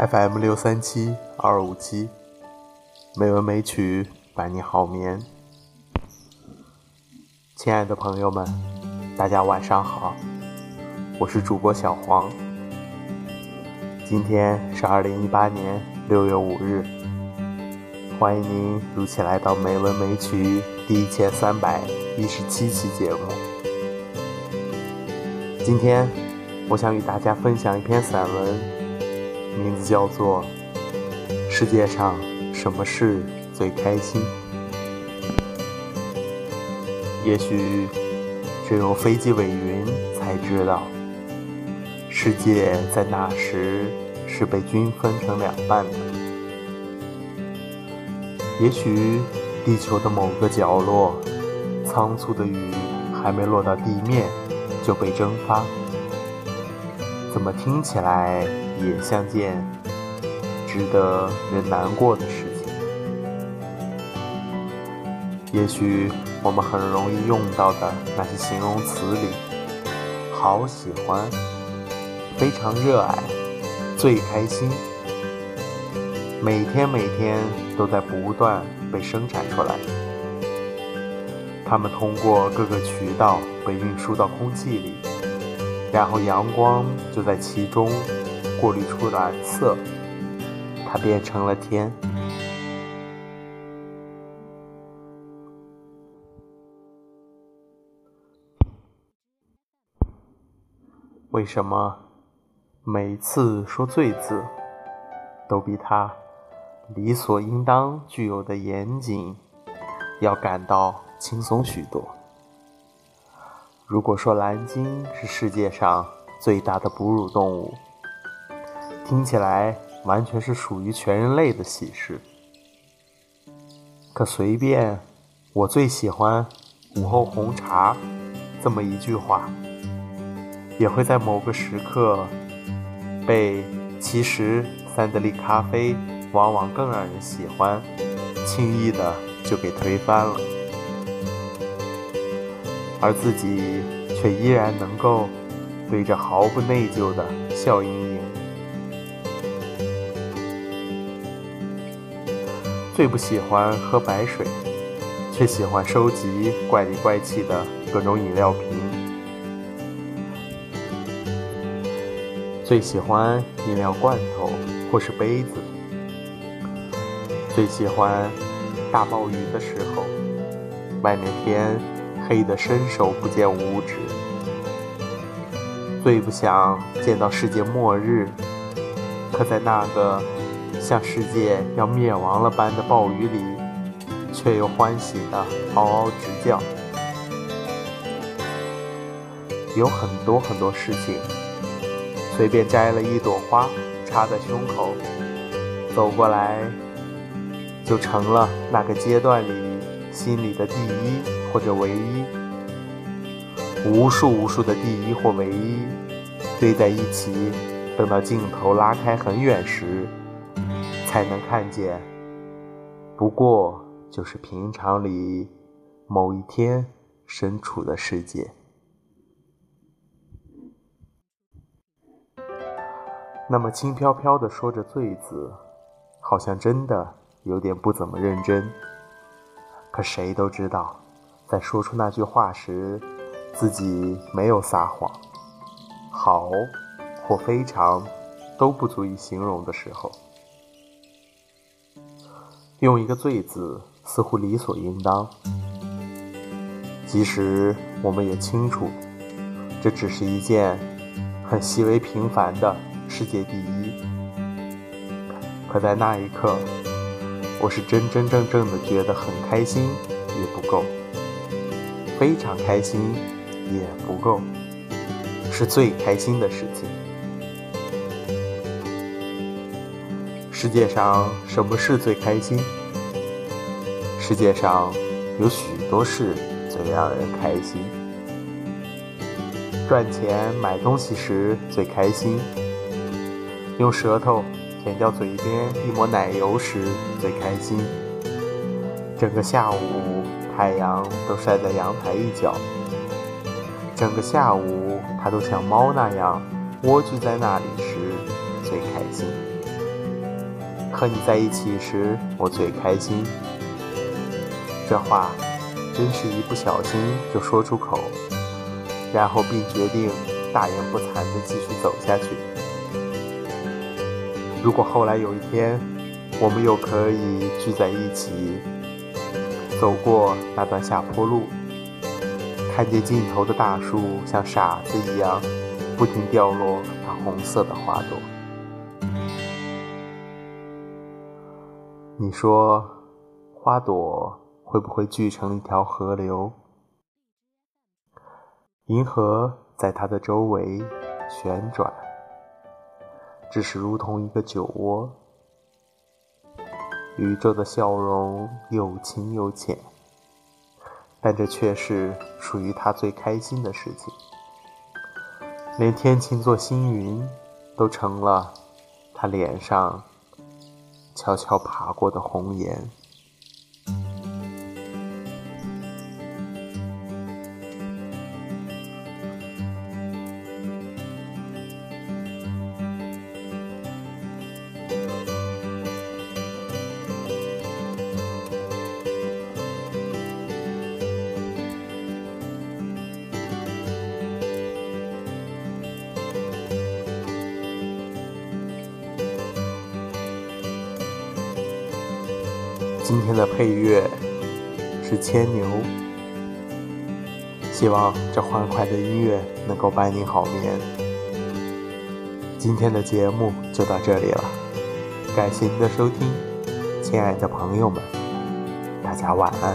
FM 六三七二五七，美文美曲伴你好眠。亲爱的朋友们，大家晚上好，我是主播小黄。今天是二零一八年六月五日，欢迎您如期来到《美文美曲》第一千三百一十七期节目。今天，我想与大家分享一篇散文。名字叫做《世界上什么事最开心》。也许只有飞机尾云才知道，世界在那时是被均分成两半的。也许地球的某个角落，仓促的雨还没落到地面就被蒸发。怎么听起来？也像件值得人难过的事情。也许我们很容易用到的那些形容词里，好喜欢、非常热爱、最开心，每天每天都在不断被生产出来。它们通过各个渠道被运输到空气里，然后阳光就在其中。过滤出蓝色，它变成了天。为什么每次说“罪”字，都比它理所应当具有的严谨要感到轻松许多？如果说蓝鲸是世界上最大的哺乳动物，听起来完全是属于全人类的喜事，可随便我最喜欢午后红茶这么一句话，也会在某个时刻被其实三得利咖啡往往更让人喜欢，轻易的就给推翻了，而自己却依然能够对着毫不内疚的笑盈盈。最不喜欢喝白水，却喜欢收集怪里怪气的各种饮料瓶。最喜欢饮料罐头或是杯子。最喜欢大暴雨的时候，外面天黑得伸手不见五指。最不想见到世界末日，可在那个。像世界要灭亡了般的暴雨里，却又欢喜的嗷嗷直叫。有很多很多事情，随便摘了一朵花插在胸口，走过来，就成了那个阶段里心里的第一或者唯一。无数无数的第一或唯一堆在一起，等到镜头拉开很远时。才能看见，不过就是平常里某一天身处的世界。那么轻飘飘的说着“醉”字，好像真的有点不怎么认真。可谁都知道，在说出那句话时，自己没有撒谎。好或非常，都不足以形容的时候。用一个“最”字，似乎理所应当。即使我们也清楚，这只是一件很细微平凡的世界第一。可在那一刻，我是真真正正的觉得很开心，也不够；非常开心，也不够，是最开心的事情。世界上什么事最开心？世界上有许多事最让人开心。赚钱买东西时最开心，用舌头舔掉嘴边一抹奶油时最开心。整个下午太阳都晒在阳台一角，整个下午它都像猫那样蜗居在那里时最开心。和你在一起时，我最开心。这话真是一不小心就说出口，然后并决定大言不惭地继续走下去。如果后来有一天，我们又可以聚在一起，走过那段下坡路，看见尽头的大树像傻子一样不停掉落那红色的花朵。你说，花朵会不会聚成一条河流？银河在它的周围旋转，只是如同一个酒窝。宇宙的笑容有情有浅，但这却是属于他最开心的事情。连天晴做星云，都成了他脸上。悄悄爬过的红颜。今天的配乐是牵牛，希望这欢快的音乐能够伴你好眠。今天的节目就到这里了，感谢您的收听，亲爱的朋友们，大家晚安。